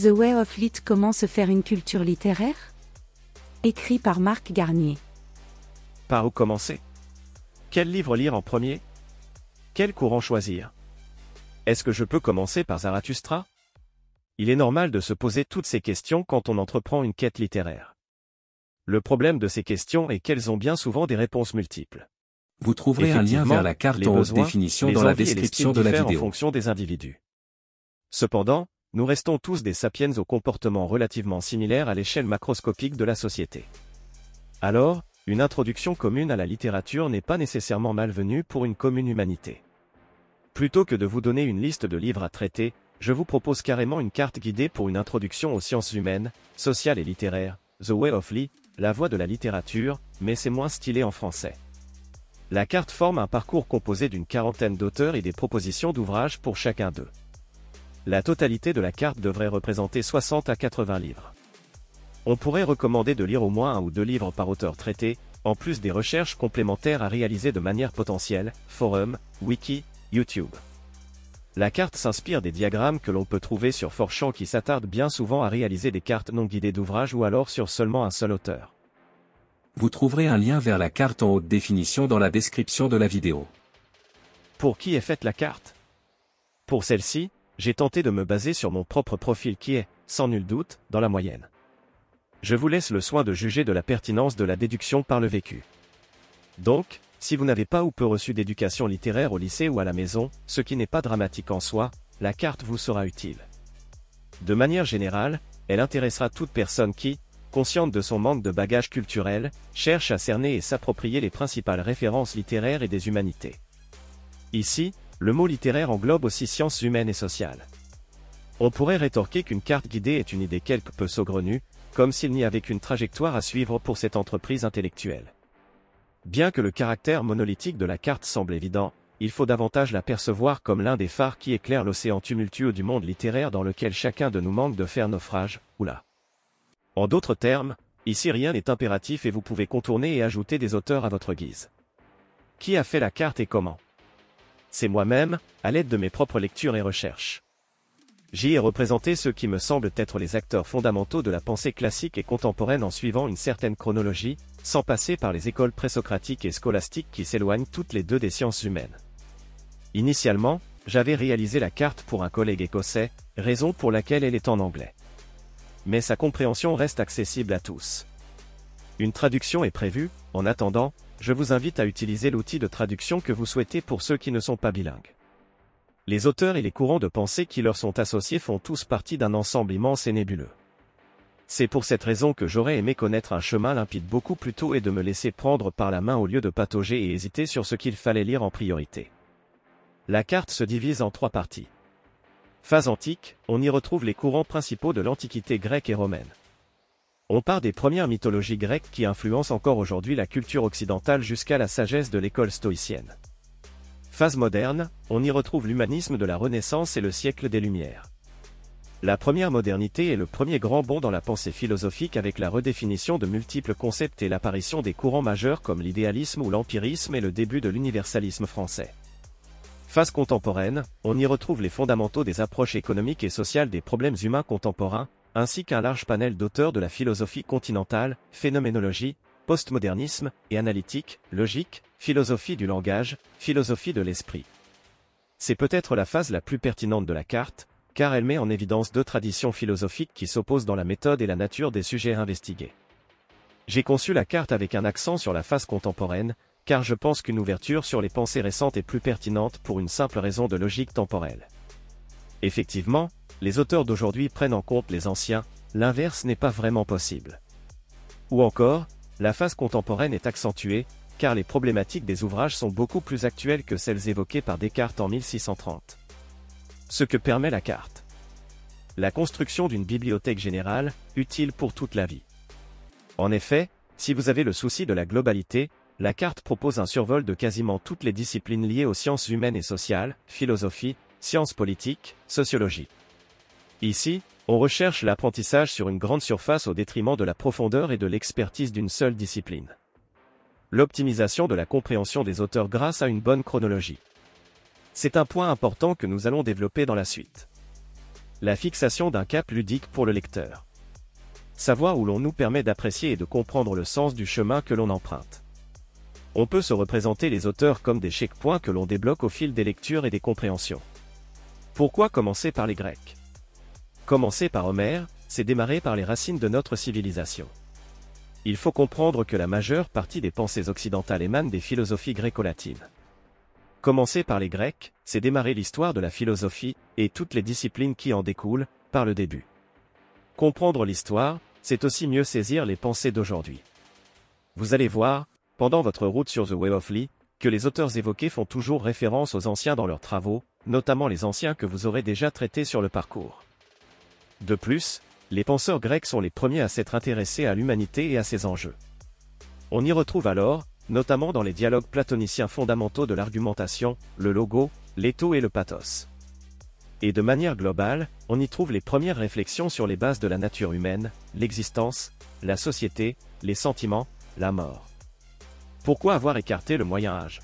The Way of Lit Comment se faire une culture littéraire? Écrit par Marc Garnier. Par où commencer? Quel livre lire en premier? Quel courant choisir? Est-ce que je peux commencer par Zarathustra? Il est normal de se poser toutes ces questions quand on entreprend une quête littéraire. Le problème de ces questions est qu'elles ont bien souvent des réponses multiples. Vous trouverez un lien vers la carte en haute définition dans la description de la vidéo. en fonction des individus. Cependant, nous restons tous des sapiens au comportement relativement similaire à l'échelle macroscopique de la société. Alors, une introduction commune à la littérature n'est pas nécessairement malvenue pour une commune humanité. Plutôt que de vous donner une liste de livres à traiter, je vous propose carrément une carte guidée pour une introduction aux sciences humaines, sociales et littéraires, The Way of Lee, la voie de la littérature, mais c'est moins stylé en français. La carte forme un parcours composé d'une quarantaine d'auteurs et des propositions d'ouvrages pour chacun d'eux. La totalité de la carte devrait représenter 60 à 80 livres. On pourrait recommander de lire au moins un ou deux livres par auteur traité, en plus des recherches complémentaires à réaliser de manière potentielle, forum, wiki, YouTube. La carte s'inspire des diagrammes que l'on peut trouver sur Forchamp qui s'attardent bien souvent à réaliser des cartes non guidées d'ouvrages ou alors sur seulement un seul auteur. Vous trouverez un lien vers la carte en haute définition dans la description de la vidéo. Pour qui est faite la carte? Pour celle-ci, j'ai tenté de me baser sur mon propre profil qui est, sans nul doute, dans la moyenne. Je vous laisse le soin de juger de la pertinence de la déduction par le vécu. Donc, si vous n'avez pas ou peu reçu d'éducation littéraire au lycée ou à la maison, ce qui n'est pas dramatique en soi, la carte vous sera utile. De manière générale, elle intéressera toute personne qui, consciente de son manque de bagage culturel, cherche à cerner et s'approprier les principales références littéraires et des humanités. Ici, le mot littéraire englobe aussi sciences humaines et sociales. On pourrait rétorquer qu'une carte guidée est une idée quelque peu saugrenue, comme s'il n'y avait qu'une trajectoire à suivre pour cette entreprise intellectuelle. Bien que le caractère monolithique de la carte semble évident, il faut davantage la percevoir comme l'un des phares qui éclairent l'océan tumultueux du monde littéraire dans lequel chacun de nous manque de faire naufrage, ou là. En d'autres termes, ici rien n'est impératif et vous pouvez contourner et ajouter des auteurs à votre guise. Qui a fait la carte et comment? C'est moi-même, à l'aide de mes propres lectures et recherches. J'y ai représenté ceux qui me semblent être les acteurs fondamentaux de la pensée classique et contemporaine en suivant une certaine chronologie, sans passer par les écoles présocratiques et scolastiques qui s'éloignent toutes les deux des sciences humaines. Initialement, j'avais réalisé la carte pour un collègue écossais, raison pour laquelle elle est en anglais. Mais sa compréhension reste accessible à tous. Une traduction est prévue, en attendant, je vous invite à utiliser l'outil de traduction que vous souhaitez pour ceux qui ne sont pas bilingues. Les auteurs et les courants de pensée qui leur sont associés font tous partie d'un ensemble immense et nébuleux. C'est pour cette raison que j'aurais aimé connaître un chemin limpide beaucoup plus tôt et de me laisser prendre par la main au lieu de patauger et hésiter sur ce qu'il fallait lire en priorité. La carte se divise en trois parties. Phase antique, on y retrouve les courants principaux de l'Antiquité grecque et romaine. On part des premières mythologies grecques qui influencent encore aujourd'hui la culture occidentale jusqu'à la sagesse de l'école stoïcienne. Phase moderne, on y retrouve l'humanisme de la Renaissance et le siècle des Lumières. La première modernité est le premier grand bond dans la pensée philosophique avec la redéfinition de multiples concepts et l'apparition des courants majeurs comme l'idéalisme ou l'empirisme et le début de l'universalisme français. Phase contemporaine, on y retrouve les fondamentaux des approches économiques et sociales des problèmes humains contemporains, ainsi qu'un large panel d'auteurs de la philosophie continentale, phénoménologie, postmodernisme et analytique, logique, philosophie du langage, philosophie de l'esprit. C'est peut-être la phase la plus pertinente de la carte, car elle met en évidence deux traditions philosophiques qui s'opposent dans la méthode et la nature des sujets investigués. J'ai conçu la carte avec un accent sur la phase contemporaine, car je pense qu'une ouverture sur les pensées récentes est plus pertinente pour une simple raison de logique temporelle. Effectivement, les auteurs d'aujourd'hui prennent en compte les anciens, l'inverse n'est pas vraiment possible. Ou encore, la phase contemporaine est accentuée, car les problématiques des ouvrages sont beaucoup plus actuelles que celles évoquées par Descartes en 1630. Ce que permet la carte. La construction d'une bibliothèque générale, utile pour toute la vie. En effet, si vous avez le souci de la globalité, la carte propose un survol de quasiment toutes les disciplines liées aux sciences humaines et sociales, philosophie, sciences politiques, sociologie. Ici, on recherche l'apprentissage sur une grande surface au détriment de la profondeur et de l'expertise d'une seule discipline. L'optimisation de la compréhension des auteurs grâce à une bonne chronologie. C'est un point important que nous allons développer dans la suite. La fixation d'un cap ludique pour le lecteur. Savoir où l'on nous permet d'apprécier et de comprendre le sens du chemin que l'on emprunte. On peut se représenter les auteurs comme des checkpoints que l'on débloque au fil des lectures et des compréhensions. Pourquoi commencer par les Grecs? Commencer par Homère, c'est démarrer par les racines de notre civilisation. Il faut comprendre que la majeure partie des pensées occidentales émanent des philosophies gréco-latines. Commencer par les Grecs, c'est démarrer l'histoire de la philosophie, et toutes les disciplines qui en découlent, par le début. Comprendre l'histoire, c'est aussi mieux saisir les pensées d'aujourd'hui. Vous allez voir, pendant votre route sur The Way of Lee, que les auteurs évoqués font toujours référence aux anciens dans leurs travaux, notamment les anciens que vous aurez déjà traités sur le parcours. De plus, les penseurs grecs sont les premiers à s'être intéressés à l'humanité et à ses enjeux. On y retrouve alors, notamment dans les dialogues platoniciens fondamentaux de l'argumentation, le logo, l'étho et le pathos. Et de manière globale, on y trouve les premières réflexions sur les bases de la nature humaine, l'existence, la société, les sentiments, la mort. Pourquoi avoir écarté le Moyen Âge?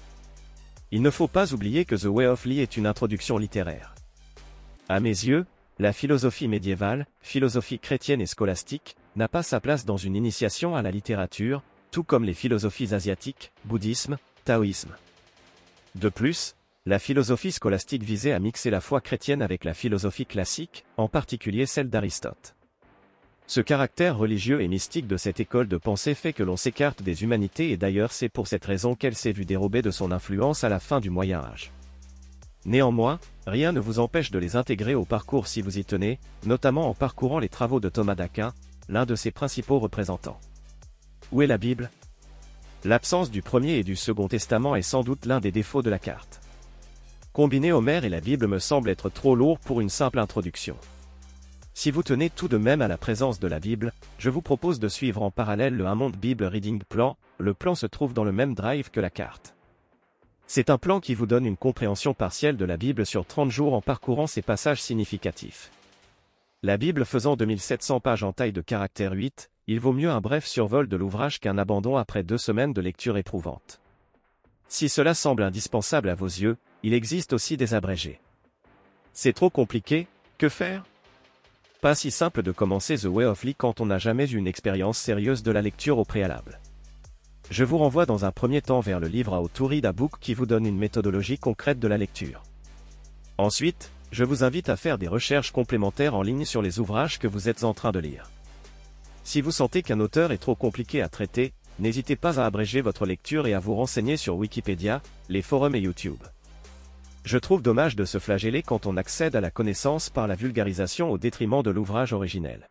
Il ne faut pas oublier que The Way of Lee est une introduction littéraire. À mes yeux, la philosophie médiévale, philosophie chrétienne et scolastique, n'a pas sa place dans une initiation à la littérature, tout comme les philosophies asiatiques, bouddhisme, taoïsme. De plus, la philosophie scolastique visait à mixer la foi chrétienne avec la philosophie classique, en particulier celle d'Aristote. Ce caractère religieux et mystique de cette école de pensée fait que l'on s'écarte des humanités et d'ailleurs c'est pour cette raison qu'elle s'est vue dérobée de son influence à la fin du Moyen Âge. Néanmoins, rien ne vous empêche de les intégrer au parcours si vous y tenez, notamment en parcourant les travaux de Thomas d'Aquin, l'un de ses principaux représentants. Où est la Bible? L'absence du premier et du second testament est sans doute l'un des défauts de la carte. Combiner Homère et la Bible me semble être trop lourd pour une simple introduction. Si vous tenez tout de même à la présence de la Bible, je vous propose de suivre en parallèle le Hammond Bible Reading Plan, le plan se trouve dans le même drive que la carte. C'est un plan qui vous donne une compréhension partielle de la Bible sur 30 jours en parcourant ses passages significatifs. La Bible faisant 2700 pages en taille de caractère 8, il vaut mieux un bref survol de l'ouvrage qu'un abandon après deux semaines de lecture éprouvante. Si cela semble indispensable à vos yeux, il existe aussi des abrégés. C'est trop compliqué, que faire? Pas si simple de commencer The Way of Lee quand on n'a jamais eu une expérience sérieuse de la lecture au préalable. Je vous renvoie dans un premier temps vers le livre How to Read qui vous donne une méthodologie concrète de la lecture. Ensuite, je vous invite à faire des recherches complémentaires en ligne sur les ouvrages que vous êtes en train de lire. Si vous sentez qu'un auteur est trop compliqué à traiter, n'hésitez pas à abréger votre lecture et à vous renseigner sur Wikipédia, les forums et YouTube. Je trouve dommage de se flageller quand on accède à la connaissance par la vulgarisation au détriment de l'ouvrage originel.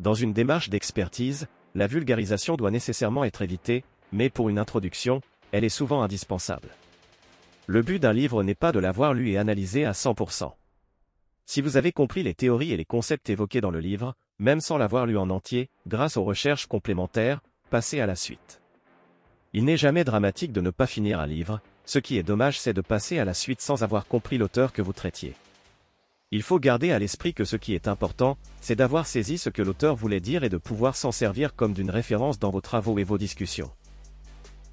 Dans une démarche d'expertise, la vulgarisation doit nécessairement être évitée, mais pour une introduction, elle est souvent indispensable. Le but d'un livre n'est pas de l'avoir lu et analysé à 100%. Si vous avez compris les théories et les concepts évoqués dans le livre, même sans l'avoir lu en entier, grâce aux recherches complémentaires, passez à la suite. Il n'est jamais dramatique de ne pas finir un livre, ce qui est dommage c'est de passer à la suite sans avoir compris l'auteur que vous traitiez. Il faut garder à l'esprit que ce qui est important, c'est d'avoir saisi ce que l'auteur voulait dire et de pouvoir s'en servir comme d'une référence dans vos travaux et vos discussions.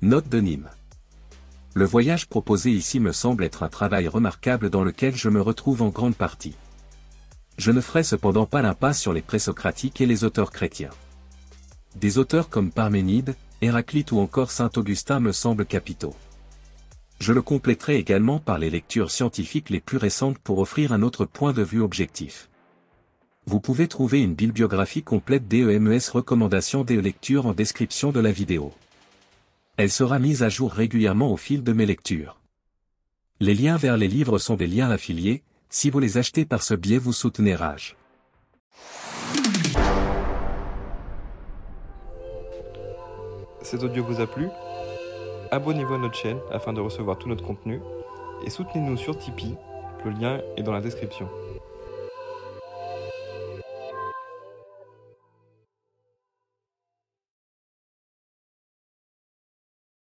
Note de Nîmes. Le voyage proposé ici me semble être un travail remarquable dans lequel je me retrouve en grande partie. Je ne ferai cependant pas l'impasse sur les présocratiques et les auteurs chrétiens. Des auteurs comme Parménide, Héraclite ou encore Saint Augustin me semblent capitaux. Je le compléterai également par les lectures scientifiques les plus récentes pour offrir un autre point de vue objectif. Vous pouvez trouver une bibliographie complète d'EMES recommandations des lectures en description de la vidéo. Elle sera mise à jour régulièrement au fil de mes lectures. Les liens vers les livres sont des liens affiliés, si vous les achetez par ce biais vous soutenez Rage. Cet audio vous a plu? Abonnez-vous à notre chaîne afin de recevoir tout notre contenu et soutenez-nous sur Tipeee, le lien est dans la description.